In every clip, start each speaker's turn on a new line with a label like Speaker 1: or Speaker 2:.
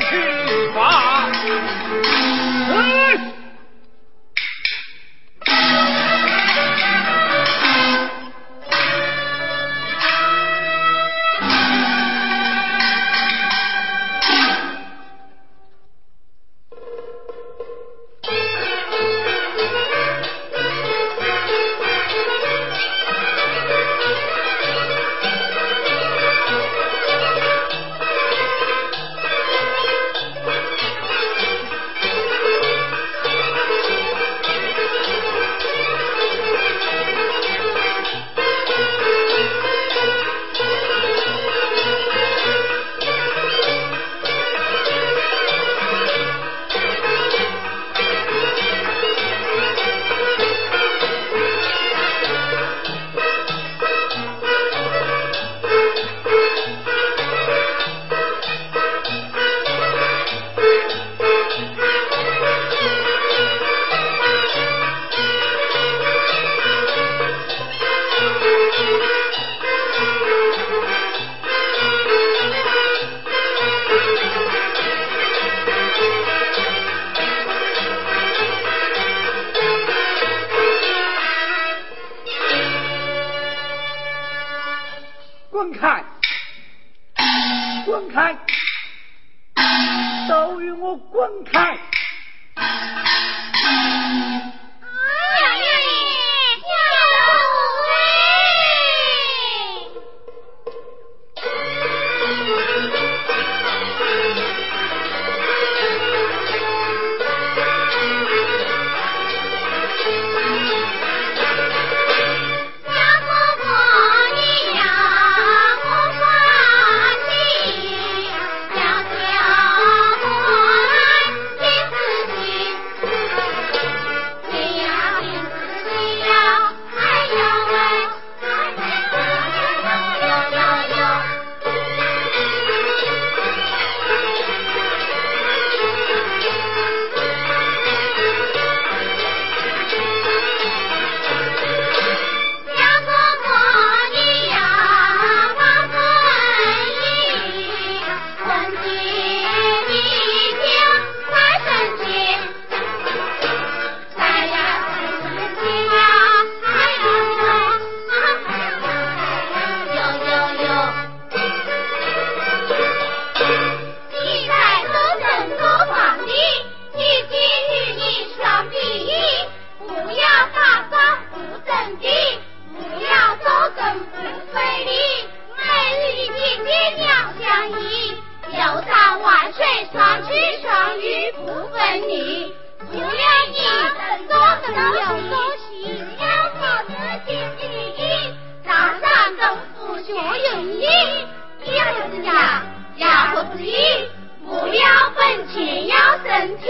Speaker 1: Thank you. 都与我滚开。
Speaker 2: 不愿意做什么东西要保持经济利益大上功夫学用意以个是牙要和之意不要本钱要身体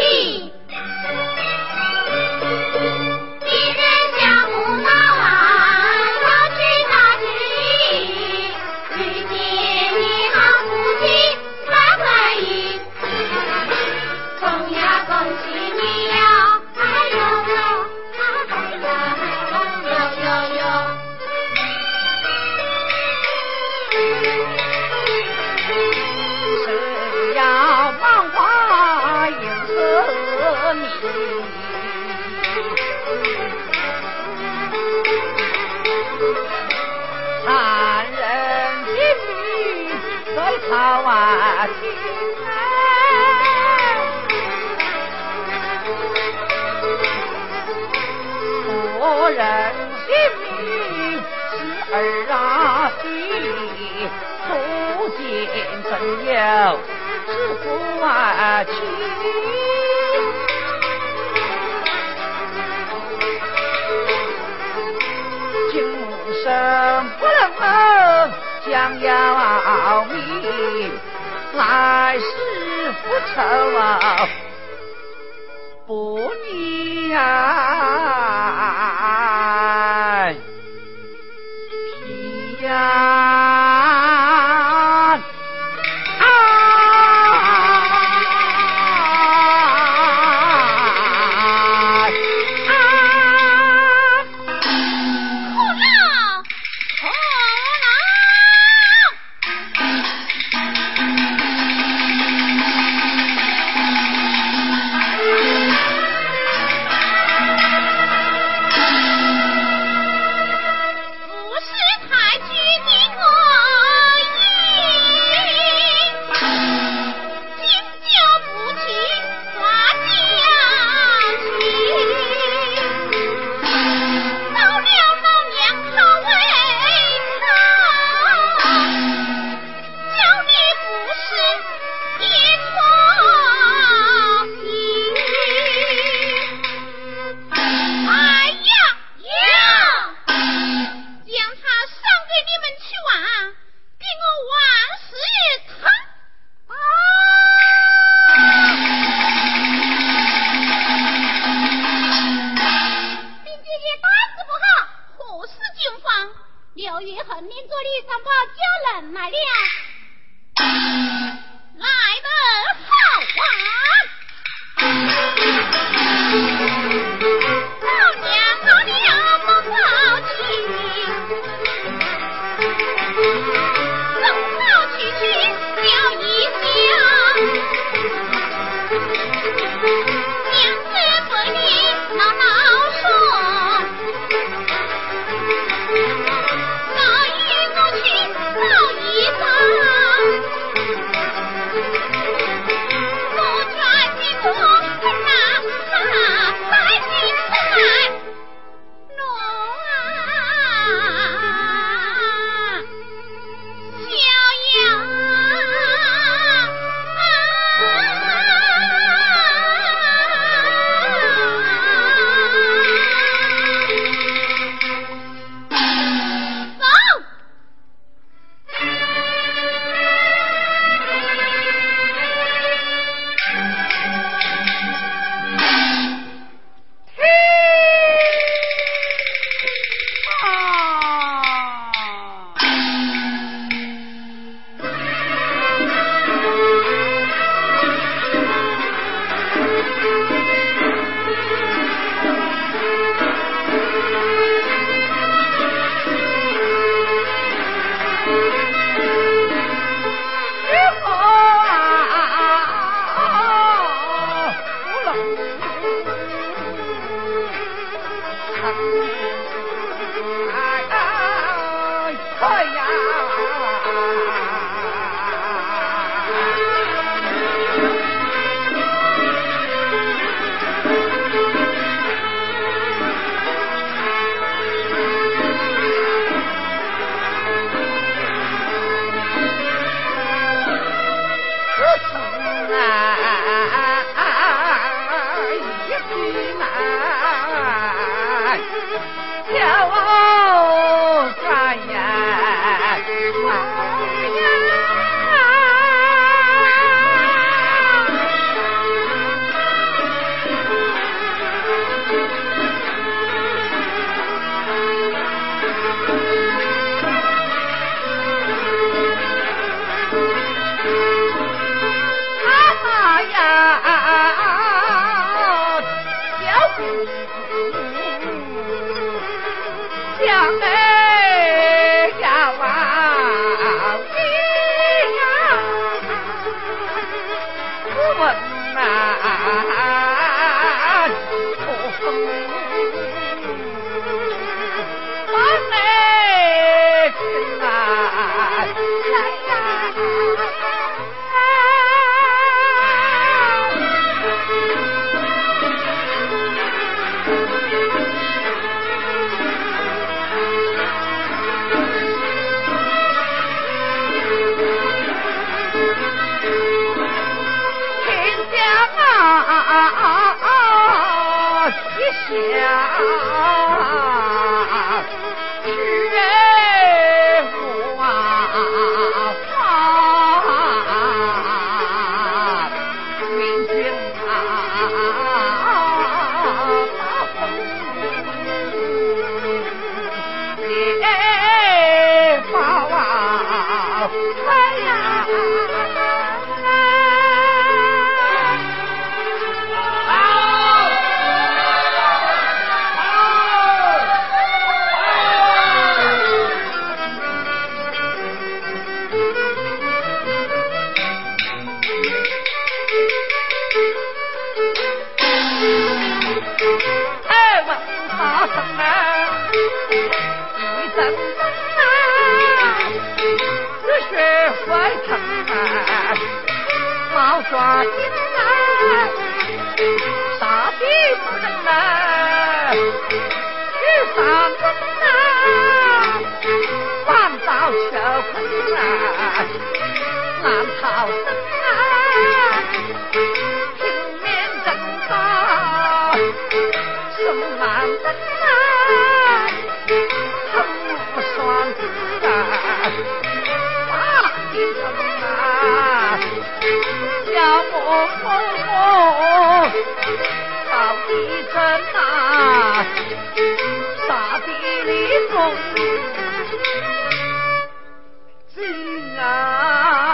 Speaker 3: 夫人姓名是二啊姓名不见有是夫今生不能将要来世不仇啊，不念啊。呀真啊，万丈乾坤啊，难逃生啊，拼命挣扎，生难生啊，恨无双啊，把命争啊，要不不。打地震啊，杀地立功精啊！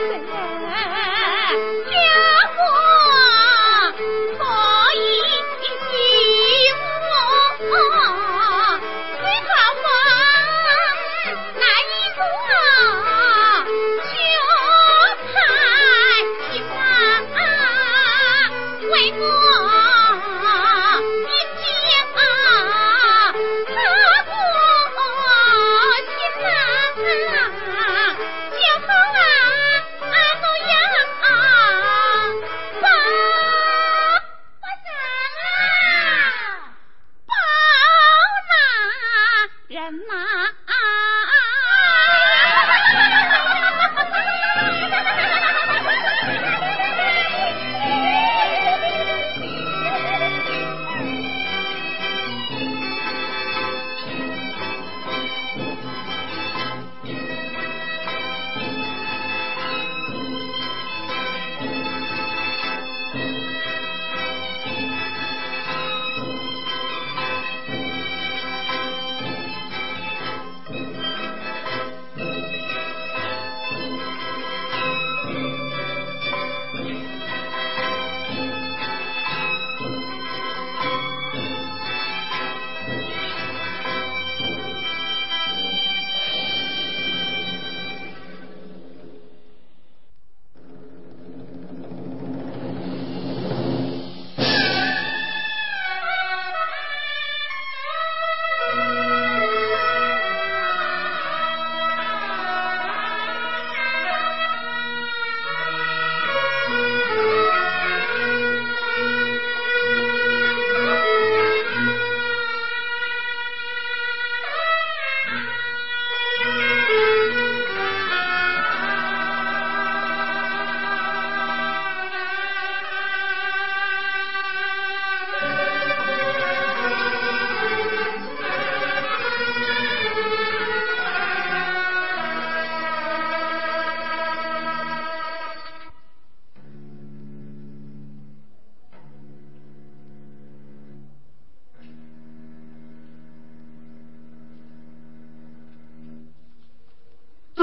Speaker 2: すげ。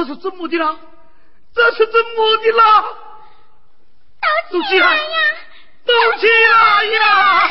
Speaker 4: 是怎么的啦？这是怎么的啦？
Speaker 2: 都起来呀！都起
Speaker 3: 来
Speaker 4: 呀！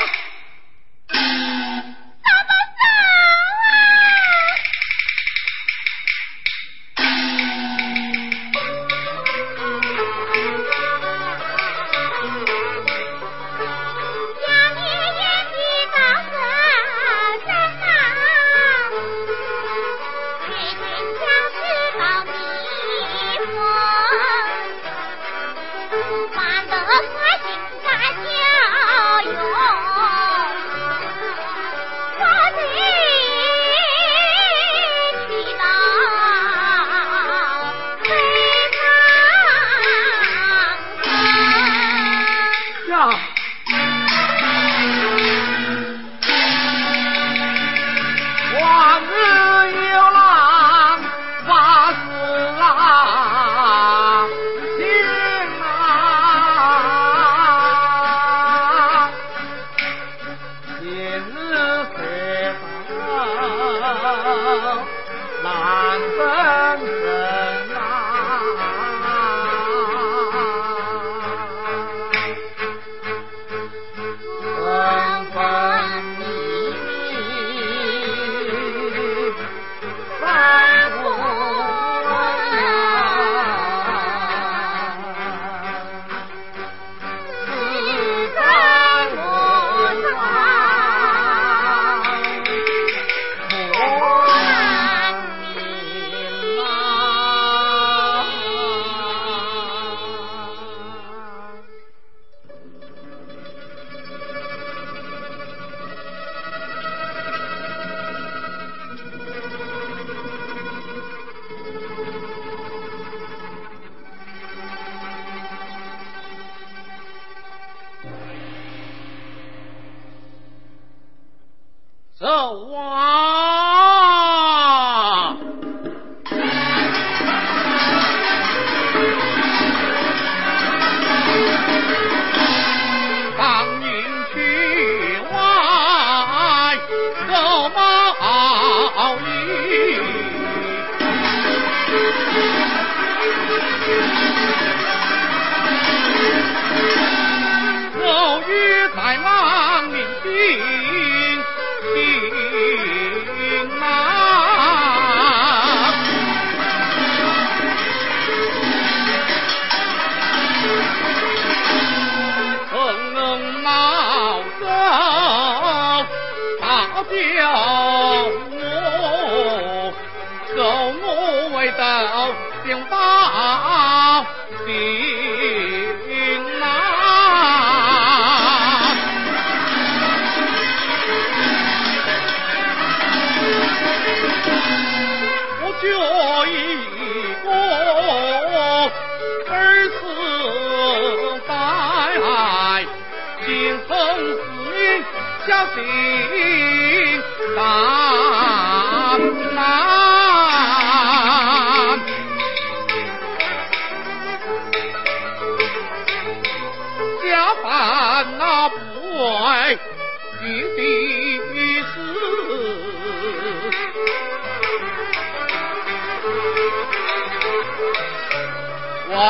Speaker 5: 为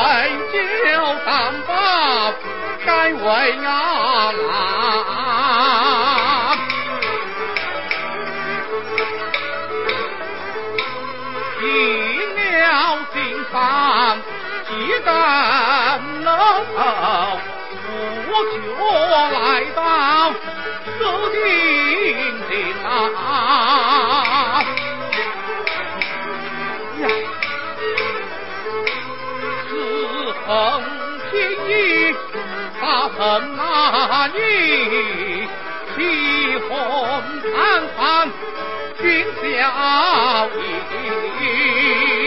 Speaker 5: 救三罢，敢为阿郎一秒进房几更喽不觉来到走地曾那女起红散发军小径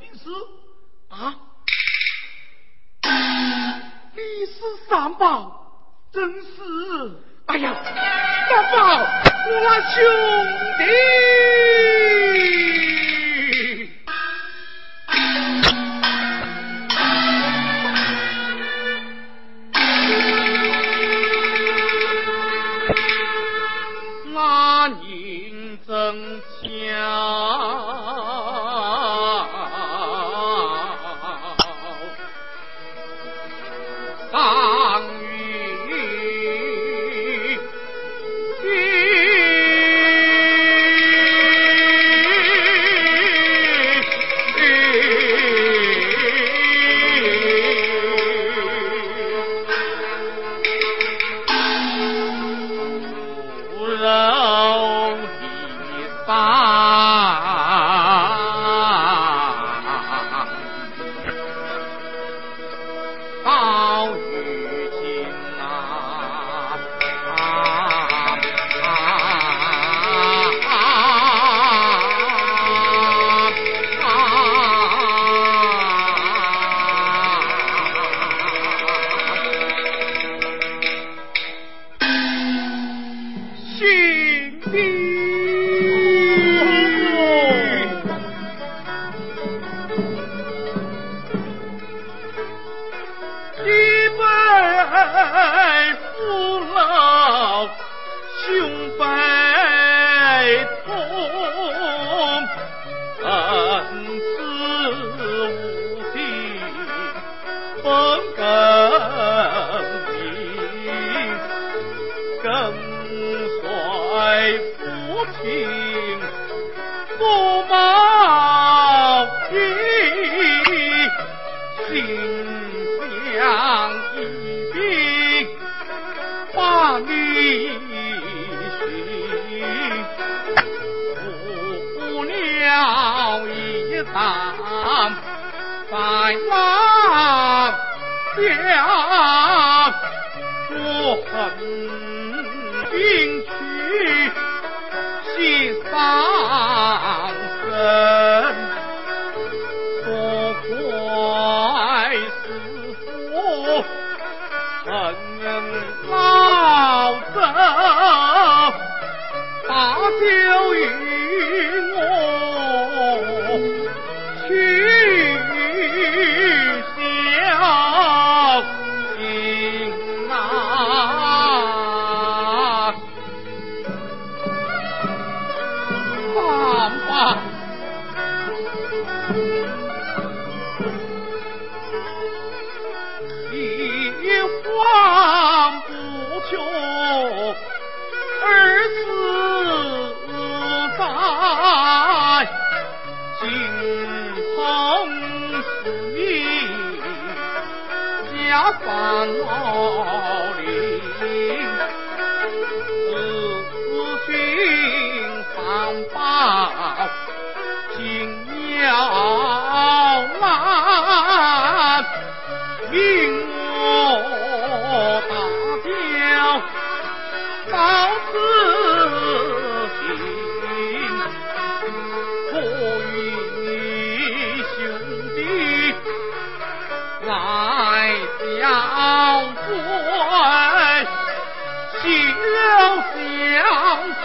Speaker 4: 你是
Speaker 5: 啊，你是三宝，
Speaker 4: 真是，
Speaker 5: 哎呀，三宝，我兄弟。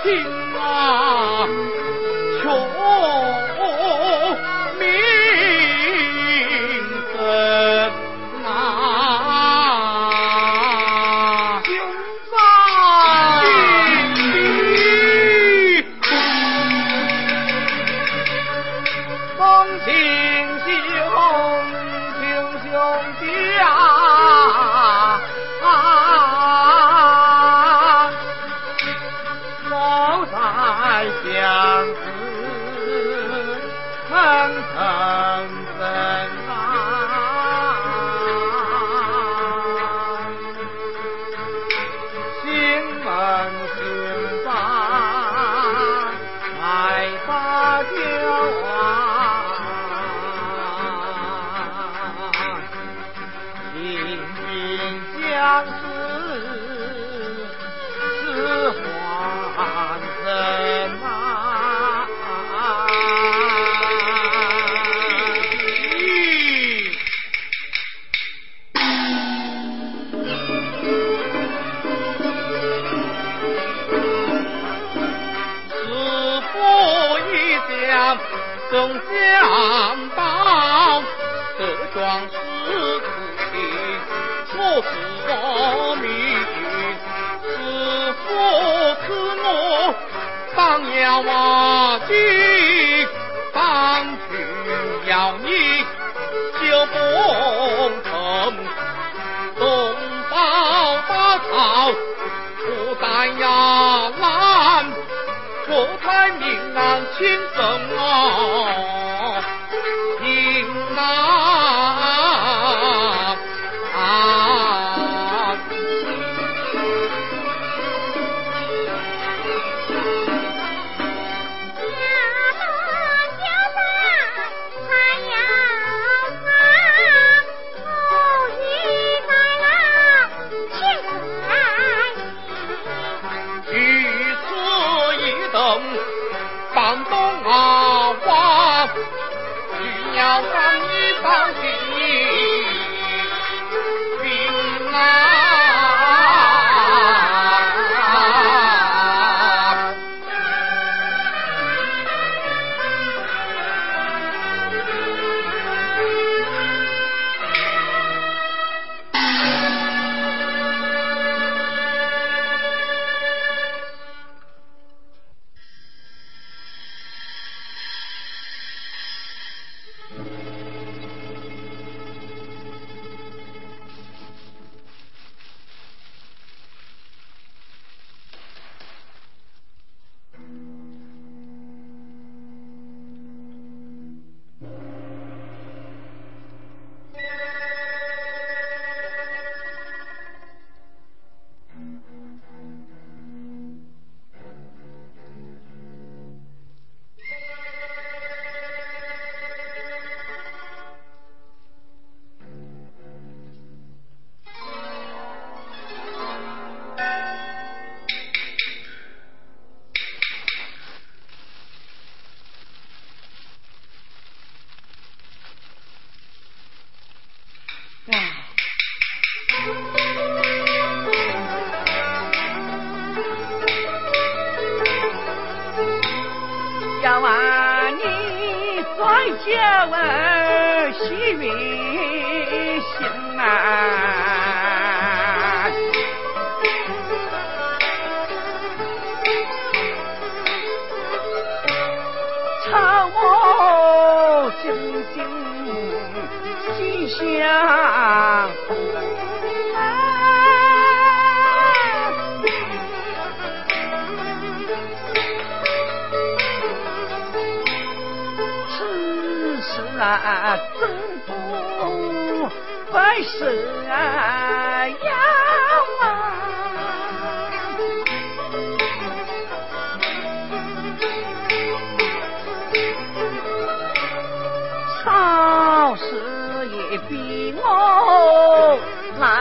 Speaker 5: He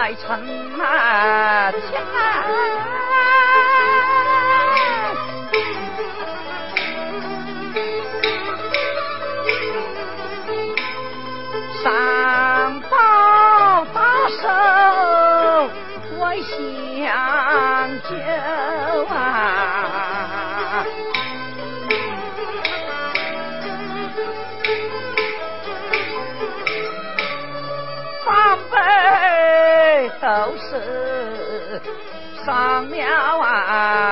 Speaker 3: 来城啊强。上了啊！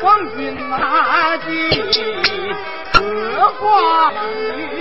Speaker 4: 集王军马骑？各花雨